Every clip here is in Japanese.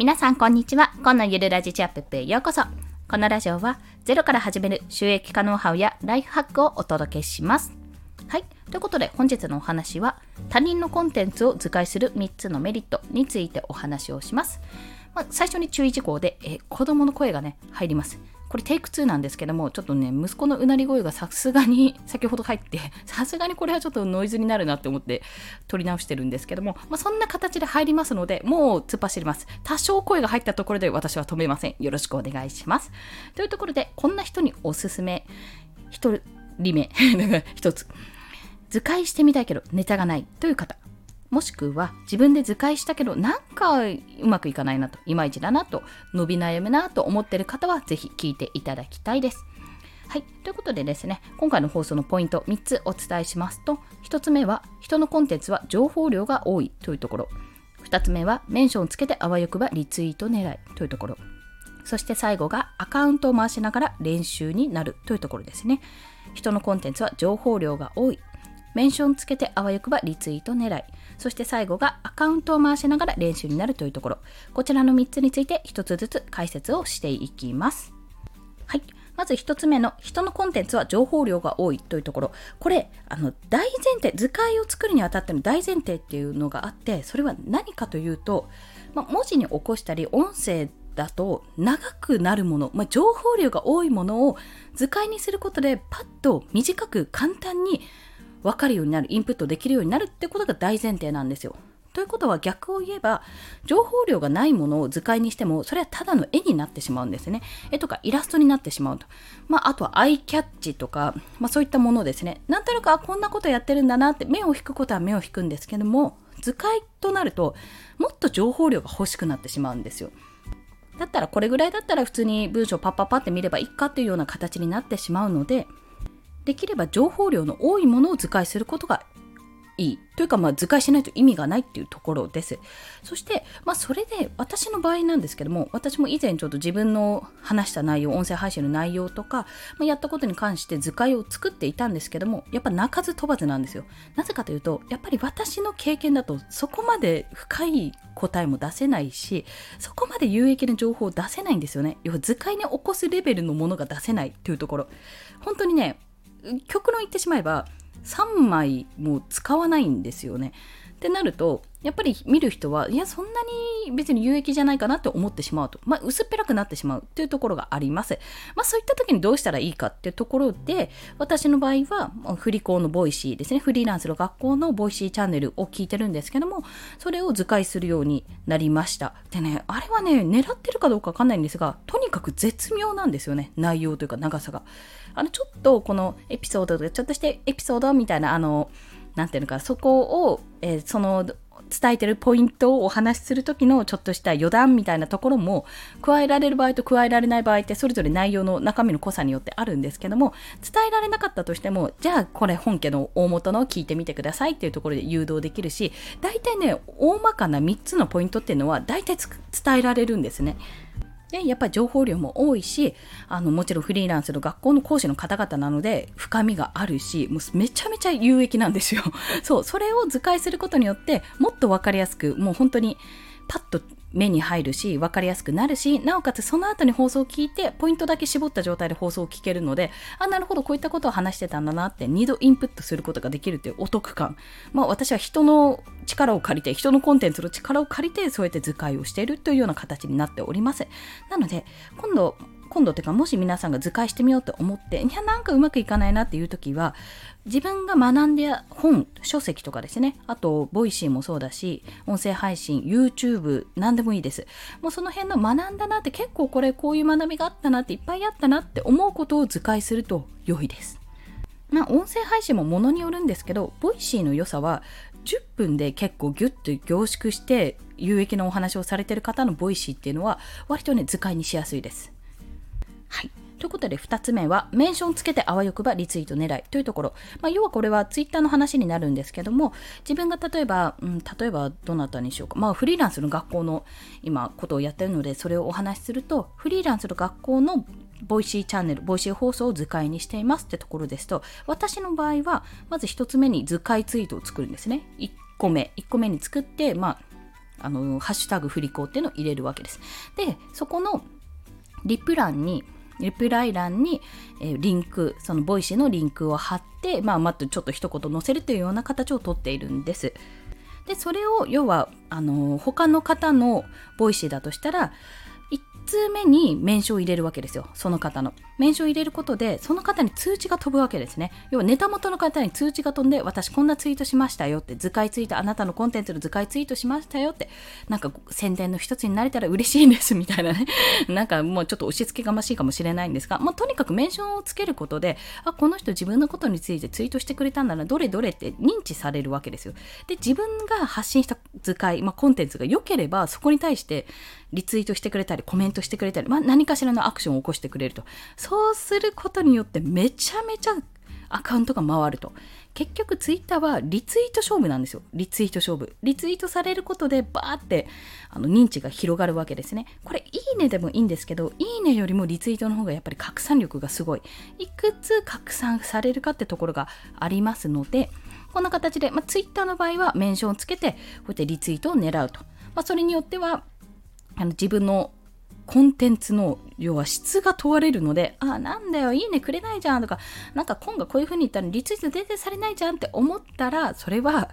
皆さんこんにちは。今のゆるラジチャップへようこそ。このラジオはゼロから始める収益化ノウハウやライフハックをお届けします。はい。ということで本日のお話は他人のコンテンツを図解する3つのメリットについてお話をします。まあ、最初に注意事項で、え子供の声がね、入ります。これテイク2なんですけども、ちょっとね、息子のうなり声がさすがに 先ほど入って、さすがにこれはちょっとノイズになるなって思って撮り直してるんですけども、まあ、そんな形で入りますので、もう突っ走ります。多少声が入ったところで私は止めません。よろしくお願いします。というところで、こんな人におすすめ、1人目、1つ。図解してみたいけどネタがないという方。もしくは自分で図解したけどなんかうまくいかないなといまいちだなと伸び悩むなと思っている方はぜひ聞いていただきたいです。はい。ということでですね、今回の放送のポイント3つお伝えしますと、1つ目は人のコンテンツは情報量が多いというところ。2つ目はメンションをつけてあわよくばリツイート狙いというところ。そして最後がアカウントを回しながら練習になるというところですね。人のコンテンツは情報量が多い。メンションつけてあわよくばリツイート狙い。そして最後がアカウントを回しながら練習になるというところ。こちらの3つについて1つずつ解説をしていきます。はい。まず1つ目の人のコンテンツは情報量が多いというところ。これ、あの、大前提、図解を作るにあたっての大前提っていうのがあって、それは何かというと、ま、文字に起こしたり、音声だと長くなるもの、ま、情報量が多いものを図解にすることでパッと短く簡単に分かるようになる、インプットできるようになるってことが大前提なんですよ。ということは逆を言えば情報量がないものを図解にしてもそれはただの絵になってしまうんですね。絵とかイラストになってしまうと。まあ、あとはアイキャッチとか、まあ、そういったものですね。なんとなくあこんなことやってるんだなって目を引くことは目を引くんですけども図解となるともっと情報量が欲しくなってしまうんですよ。だったらこれぐらいだったら普通に文章パッパッパって見ればいいかっていうような形になってしまうのでできれば情報量の多いものを図解することがいいというか、まあ、図解しないと意味がないっていうところです。そして、まあ、それで私の場合なんですけども、私も以前ちょっと自分の話した内容、音声配信の内容とか、まあ、やったことに関して図解を作っていたんですけども、やっぱ鳴かず飛ばずなんですよ。なぜかというと、やっぱり私の経験だとそこまで深い答えも出せないし、そこまで有益な情報を出せないんですよね。要は図解に起こすレベルのものが出せないというところ。本当にね、極論言ってしまえば3枚も使わないんですよね。ってなるとやっぱり見る人はいやそんなに別に有益じゃないかなって思ってしまうと、まあ、薄っぺらくなってしまうっていうところがあります。まあ、そういった時にどうしたらいいかっていうところで私の場合はフリコのボイシーですね。フリーランスの学校のボイシーチャンネルを聞いてるんですけどもそれを図解するようになりました。でねあれはね狙ってるかどうかわかんないんですがとにかく絶妙なんですよね。内容というか長さが。あのちょっとこのエピソードでちょっとしてエピソードみたいなあのなんていうのかそこを、えー、その伝えてるポイントをお話しする時のちょっとした余談みたいなところも加えられる場合と加えられない場合ってそれぞれ内容の中身の濃さによってあるんですけども伝えられなかったとしてもじゃあこれ本家の大元のを聞いてみてくださいっていうところで誘導できるし大体ね大まかな3つのポイントっていうのは大体伝えられるんですね。で、やっぱり情報量も多いし、あの、もちろんフリーランスの学校の講師の方々なので、深みがあるし、もうめちゃめちゃ有益なんですよ。そう、それを図解することによって、もっとわかりやすく、もう本当に、パッと目に入るし、分かりやすくなるし、なおかつその後に放送を聞いて、ポイントだけ絞った状態で放送を聞けるので、あ、なるほど、こういったことを話してたんだなって、2度インプットすることができるというお得感。まあ私は人の力を借りて、人のコンテンツの力を借りて、そうやって図解をしているというような形になっております。なので、今度、今度てかもし皆さんが図解してみようと思っていやなんかうまくいかないなっていう時は自分が学んで本書籍とかですね。あと Voicy もそうだし音声配信 YouTube 何でもいいです。もうその辺の学んだなって結構これこういう学びがあったなっていっぱいあったなって思うことを図解すると良いです。まあ音声配信もものによるんですけど Voicy の良さは10分で結構ギュッと凝縮して有益なお話をされてる方の Voicy っていうのは割とね図解にしやすいです。はい。ということで2つ目は、メンションつけてあわよくばリツイート狙いというところ。まあ、要はこれはツイッターの話になるんですけども、自分が例えば、うん、例えばどなたにしようか。まあ、フリーランスの学校の今、ことをやってるので、それをお話しすると、フリーランスの学校のVoicy チャンネル、 Voicy 放送を図解にしていますってところですと、私の場合は、まず1つ目に図解ツイートを作るんですね。1個目。1個目に作って、まあ、あのハッシュタグフリ校っていうのを入れるわけです。で、そこのリプ欄にリプライ欄に、えー、リンク、その Voicy のリンクを貼って、まあ、まっとちょっと一言載せるというような形をとっているんです。で、それを、要は、あの、他の方のVoicy だとしたら、2つ目にメンションを入れるわけですよ。その方の。メンションを入れることでその方に通知が飛ぶわけですね。要はネタ元の方に通知が飛んで私こんなツイートしましたよって図解ツイートあなたのコンテンツの図解ツイートしましたよってなんか宣伝の一つになれたら嬉しいんですみたいなね。なんかもうちょっと押し付けがましいかもしれないんですが、まあ、とにかくメンションをつけることであこの人自分のことについてツイートしてくれたんだな。どれどれって認知されるわけですよ。で自分が発信した図解、まあ、コンテンツが良ければそこに対してリツイートしてくれたり、コメントしてくれたり、まあ、何かしらのアクションを起こしてくれると。そうすることによってめちゃめちゃアカウントが回ると。結局ツイッターはリツイート勝負なんですよ。リツイート勝負。リツイートされることでバーってあの認知が広がるわけですね。これいいねでもいいんですけど、いいねよりもリツイートの方がやっぱり拡散力がすごい。いくつ拡散されるかってところがありますので、こんな形で、まあ、ツイッターの場合はメンションをつけて、こうやってリツイートを狙うと。まあ、それによっては、あの自分のコンテンツの要は質が問われるので、あ、なんだよ、いいねくれないじゃんとか、なんか今がこういう風に言ったらリツイート全然されないじゃんって思ったら、それは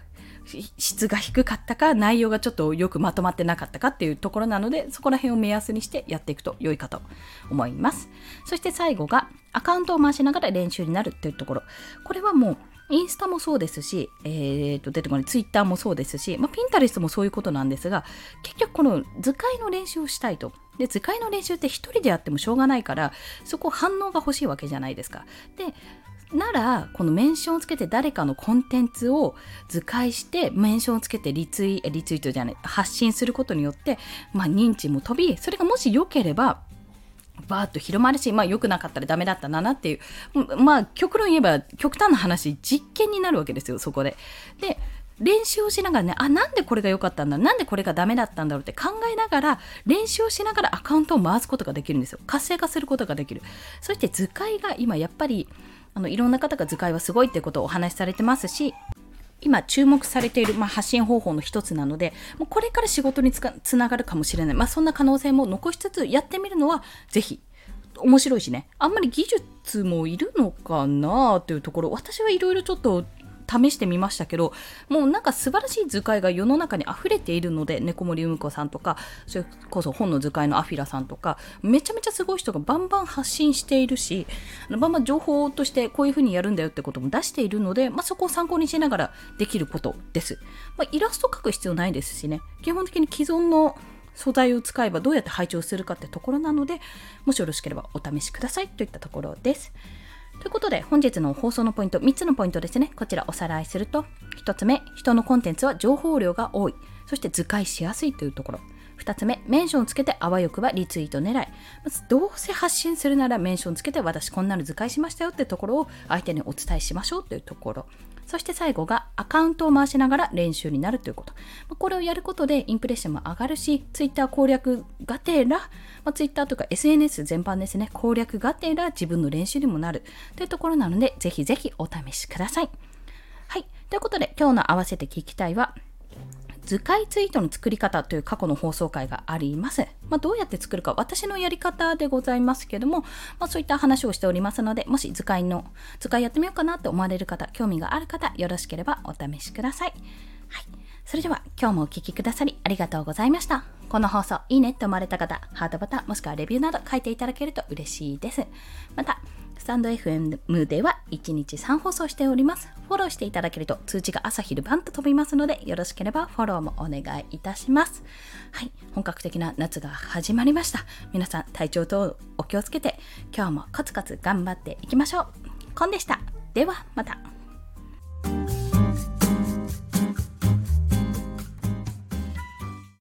質が低かったか、内容がちょっとよくまとまってなかったかっていうところなので、そこら辺を目安にしてやっていくと良いかと思います。そして最後が、アカウントを回しながら練習になるっていうところ。これはもう、インスタもそうですし、えー、と出てこないツイッターもそうですし、まあ、ピンタレストもそういうことなんですが、結局この図解の練習をしたいと。で、図解の練習って一人でやってもしょうがないから、そこ反応が欲しいわけじゃないですか。で、なら、このメンションをつけて誰かのコンテンツを図解して、メンションをつけてリツイリツイートじゃない、発信することによって、まあ認知も飛び、それがもし良ければ、バーッと広まるし、まあ良くなかったらダメだったなっていう、まあ極論言えば極端な話、実験になるわけですよ、そこで。で、練習をしながらね、あ、なんでこれが良かったんだなんでこれがダメだったんだろうって考えながら、練習をしながらアカウントを回すことができるんですよ。活性化することができる。そして図解が今やっぱり、あの、いろんな方が図解はすごいってことをお話しされてますし、今注目されている、まあ、発信方法の一つなので、もうこれから仕事につながるかもしれない。まあ、そんな可能性も残しつつ、やってみるのは、ぜひ、面白いしね。あんまり技術もいるのかなというところ、私はいろいろちょっと試してみましたけどもうなんか素晴らしい図解が世の中に溢れているので猫森う子さんとかそれこそ本の図解のアフィラさんとかめちゃめちゃすごい人がバンバン発信しているしバンバン情報としてこういう風にやるんだよってことも出しているので、まあ、そこを参考にしながらできることです、まあ、イラスト描く必要ないですしね基本的に既存の素材を使えばどうやって配置をするかってところなのでもしよろしければお試しくださいといったところです。ということで、本日の放送のポイント、3つのポイントですね。こちらおさらいすると、1つ目、人のコンテンツは情報量が多い。そして図解しやすいというところ。2つ目、メンションつけてあわよくばリツイート狙い。まず、どうせ発信するならメンションつけて私こんなの図解しましたよってところを相手にお伝えしましょうというところ。そして最後がアカウントを回しながら練習になるということ。これをやることでインプレッションも上がるし、Twitter 攻略がてら、まあ、Twitter とか SNS 全般ですね、攻略がてら自分の練習にもなるというところなので、ぜひぜひお試しください。はい。ということで、今日の合わせて聞きたいは、図解ツイートの作り方という過去の放送回があります。まあ、どうやって作るか私のやり方でございますけども、まあ、そういった話をしておりますので、もし図解の、図解やってみようかなって思われる方、興味がある方、よろしければお試しください。はい。それでは今日もお聴きくださりありがとうございました。この放送いいねって思われた方、ハートボタンもしくはレビューなど書いていただけると嬉しいです。また、タンド FM では1日3放送しております。フォローしていただけると通知が朝昼晩と飛びますので、よろしければフォローもお願いいたします。はい、本格的な夏が始まりました。皆さん体調等お気をつけて、今日もコツコツ頑張っていきましょう。コンでした。ではまた。